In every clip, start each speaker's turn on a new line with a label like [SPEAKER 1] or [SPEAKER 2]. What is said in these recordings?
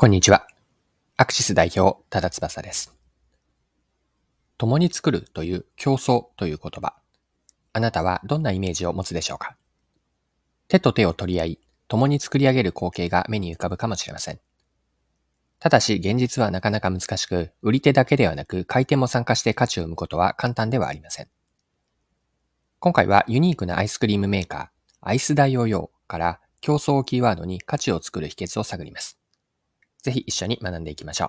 [SPEAKER 1] こんにちは。アクシス代表、多田翼です。共に作るという競争という言葉。あなたはどんなイメージを持つでしょうか？手と手を取り合い、共に作り上げる光景が目に浮かぶかもしれません。ただし現実はなかなか難しく、売り手だけではなく買い手も参加して価値を生むことは簡単ではありません。今回はユニークなアイスクリームメーカー、アイスダイオーヨーから競争をキーワードに価値を作る秘訣を探ります。ぜひ一緒に学んでいきましょう。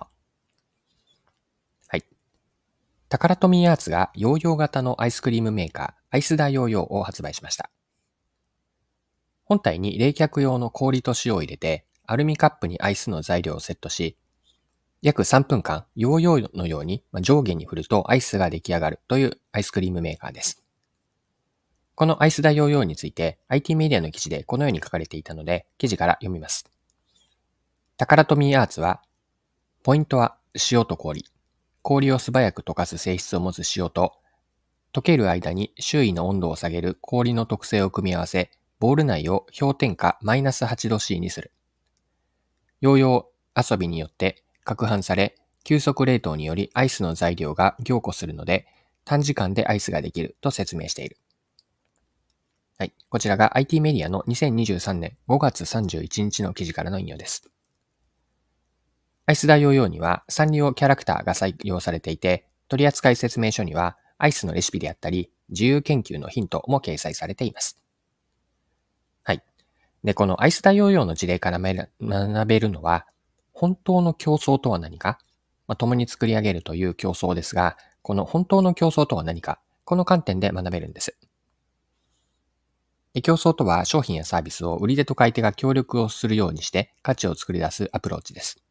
[SPEAKER 1] はい。タカラトミーアーツがヨーヨー型のアイスクリームメーカー、アイスダヨーヨーを発売しました。本体に冷却用の氷と塩を入れて、アルミカップにアイスの材料をセットし、約3分間、ヨーヨーのように上下に振るとアイスが出来上がるというアイスクリームメーカーです。このアイスダヨーヨーについて IT メディアの記事でこのように書かれていたので、記事から読みます。タカラトミーアーツは、ポイントは塩と氷。氷を素早く溶かす性質を持つ塩と、溶ける間に周囲の温度を下げる氷の特性を組み合わせ、ボール内を氷点下マイナス8度 C にする。ヨーヨー遊びによって攪拌され、急速冷凍によりアイスの材料が凝固するので、短時間でアイスができると説明している。はい。こちらが IT メディアの2023年5月31日の記事からの引用です。アイスダイヨーヨーにはサンリオキャラクターが採用されていて、取扱説明書にはアイスのレシピであったり、自由研究のヒントも掲載されています。はい。で、このアイスダイヨーヨーの事例から学べるのは、本当の競争とは何か、まあ、共に作り上げるという競争ですが、この本当の競争とは何か、この観点で学べるんです。競争とは商品やサービスを売り手と買い手が協力をするようにして価値を作り出すアプローチです。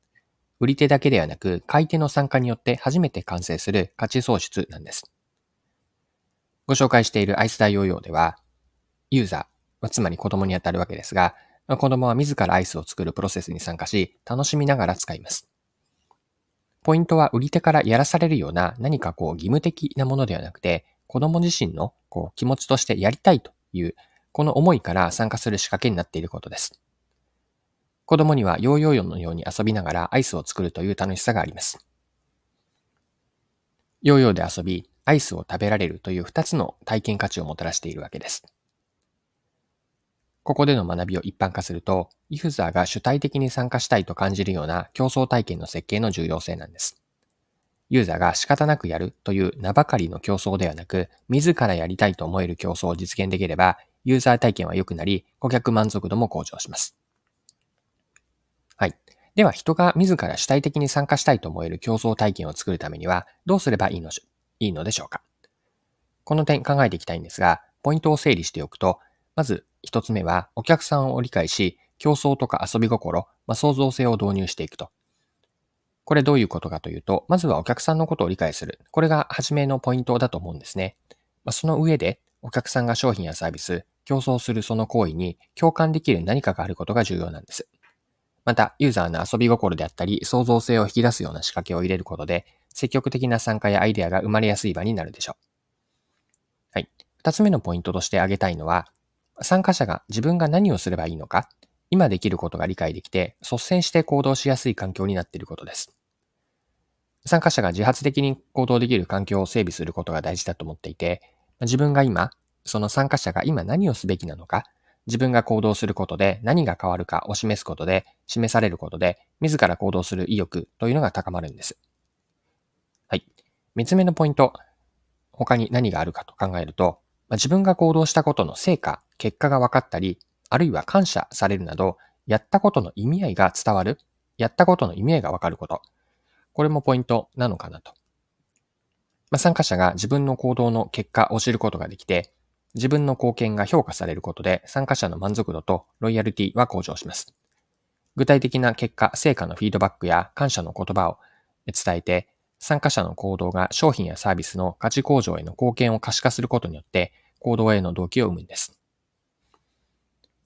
[SPEAKER 1] 売り手だけではなく、買い手の参加によって初めて完成する価値創出なんです。ご紹介しているアイス大ヨーヨーでは、ユーザー、つまり子供にあたるわけですが、子供は自らアイスを作るプロセスに参加し、楽しみながら使います。ポイントは売り手からやらされるような何かこう義務的なものではなくて、子供自身のこう気持ちとしてやりたいという、この思いから参加する仕掛けになっていることです。子供にはヨーヨーヨのように遊びながらアイスを作るという楽しさがあります。ヨーヨーで遊び、アイスを食べられるという二つの体験価値をもたらしているわけです。ここでの学びを一般化すると、ユーザーが主体的に参加したいと感じるような競争体験の設計の重要性なんです。ユーザーが仕方なくやるという名ばかりの競争ではなく、自らやりたいと思える競争を実現できれば、ユーザー体験は良くなり、顧客満足度も向上します。では、人が自ら主体的に参加したいと思える競争体験を作るためには、どうすればいいのいいのでしょうか？この点考えていきたいんですが、ポイントを整理しておくと、まず一つ目は、お客さんを理解し、競争とか遊び心、まあ、創造性を導入していくと。これどういうことかというと、まずはお客さんのことを理解する。これが初めのポイントだと思うんですね。まあ、その上で、お客さんが商品やサービス、競争するその行為に共感できる何かがあることが重要なんです。また、ユーザーの遊び心であったり、創造性を引き出すような仕掛けを入れることで、積極的な参加やアイデアが生まれやすい場になるでしょう。はい。二つ目のポイントとして挙げたいのは、参加者が自分が何をすればいいのか、今できることが理解できて、率先して行動しやすい環境になっていることです。参加者が自発的に行動できる環境を整備することが大事だと思っていて、自分が今、その参加者が今何をすべきなのか、自分が行動することで何が変わるかを示すことで、示されることで、自ら行動する意欲というのが高まるんです。はい。三つ目のポイント。他に何があるかと考えると、まあ自分が行動したことの成果、結果が分かったり、あるいは感謝されるなど、やったことの意味合いが伝わる、やったことの意味合いが分かること。これもポイントなのかなと。まあ、参加者が自分の行動の結果を知ることができて、自分の貢献が評価されることで参加者の満足度とロイヤルティは向上します。具体的な結果、成果のフィードバックや感謝の言葉を伝えて、参加者の行動が商品やサービスの価値向上への貢献を可視化することによって行動への動機を生むんです。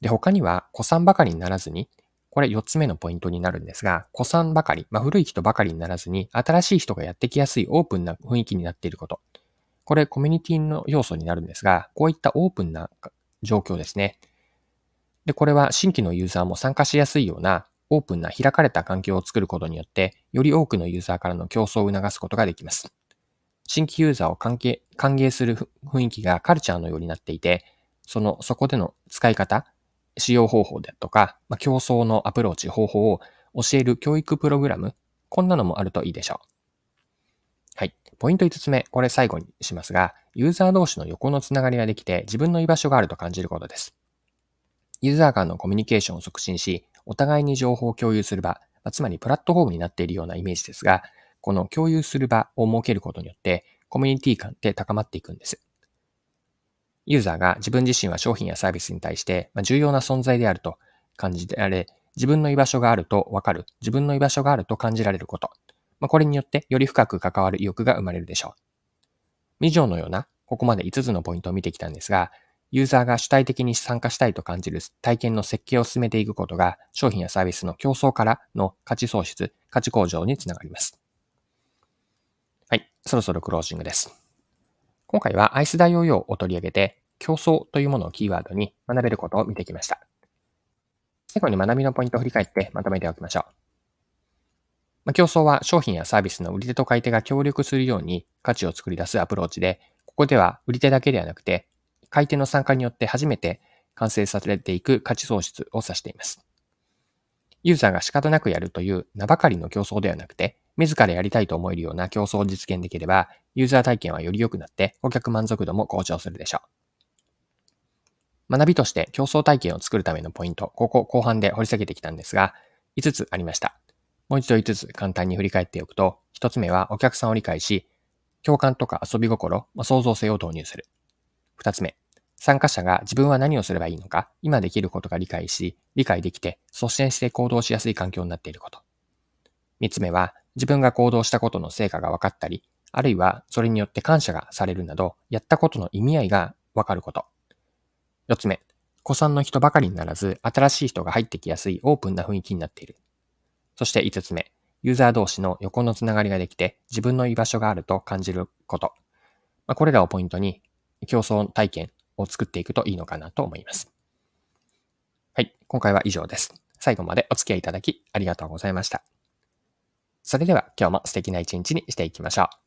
[SPEAKER 1] で、他には、古参ばかりにならずに、これ4つ目のポイントになるんですが、古参ばかり、まあ、古い人ばかりにならずに、新しい人がやってきやすいオープンな雰囲気になっていること。これコミュニティの要素になるんですが、こういったオープンな状況ですね。で、これは新規のユーザーも参加しやすいようなオープンな開かれた環境を作ることによって、より多くのユーザーからの競争を促すことができます。新規ユーザーを歓迎歓迎する雰囲気がカルチャーのようになっていて、その、そこでの使い方、使用方法でとか、まあ、競争のアプローチ、方法を教える教育プログラム、こんなのもあるといいでしょう。ポイント5つ目、これ最後にしますが、ユーザー同士の横のつながりができて自分の居場所があると感じることです。ユーザー間のコミュニケーションを促進し、お互いに情報を共有する場、つまりプラットフォームになっているようなイメージですが、この共有する場を設けることによって、コミュニティ感って高まっていくんです。ユーザーが自分自身は商品やサービスに対して重要な存在であると感じられ、自分の居場所があるとわかる、自分の居場所があると感じられること。まあ、これによってより深く関わる意欲が生まれるでしょう。以上のような、ここまで5つのポイントを見てきたんですが、ユーザーが主体的に参加したいと感じる体験の設計を進めていくことが、商品やサービスの競争からの価値創出、価値向上につながります。はい、そろそろクロージングです。今回はアイスダイオーヨーを取り上げて、競争というものをキーワードに学べることを見てきました。最後に学びのポイントを振り返ってまとめておきましょう。まあ、競争は商品やサービスの売り手と買い手が協力するように価値を作り出すアプローチで、ここでは売り手だけではなくて、買い手の参加によって初めて完成されていく価値創出を指しています。ユーザーが仕方なくやるという名ばかりの競争ではなくて、自らやりたいと思えるような競争を実現できれば、ユーザー体験はより良くなって顧客満足度も向上するでしょう。学びとして競争体験を作るためのポイント、ここ後半で掘り下げてきたんですが、5つありました。もう一度5つ簡単に振り返っておくと、1つ目はお客さんを理解し、共感とか遊び心、まあ、創造性を導入する。2つ目、参加者が自分は何をすればいいのか、今できることが理解し、理解できて、率先して行動しやすい環境になっていること。三つ目は、自分が行動したことの成果が分かったり、あるいはそれによって感謝がされるなど、やったことの意味合いが分かること。四つ目、古参の人ばかりにならず、新しい人が入ってきやすいオープンな雰囲気になっている。そして5つ目、ユーザー同士の横のつながりができて、自分の居場所があると感じること。まあ、これらをポイントに、競争体験を作っていくといいのかなと思います。はい。今回は以上です。最後までお付き合いいただきありがとうございました。それでは今日も素敵な一日にしていきましょう。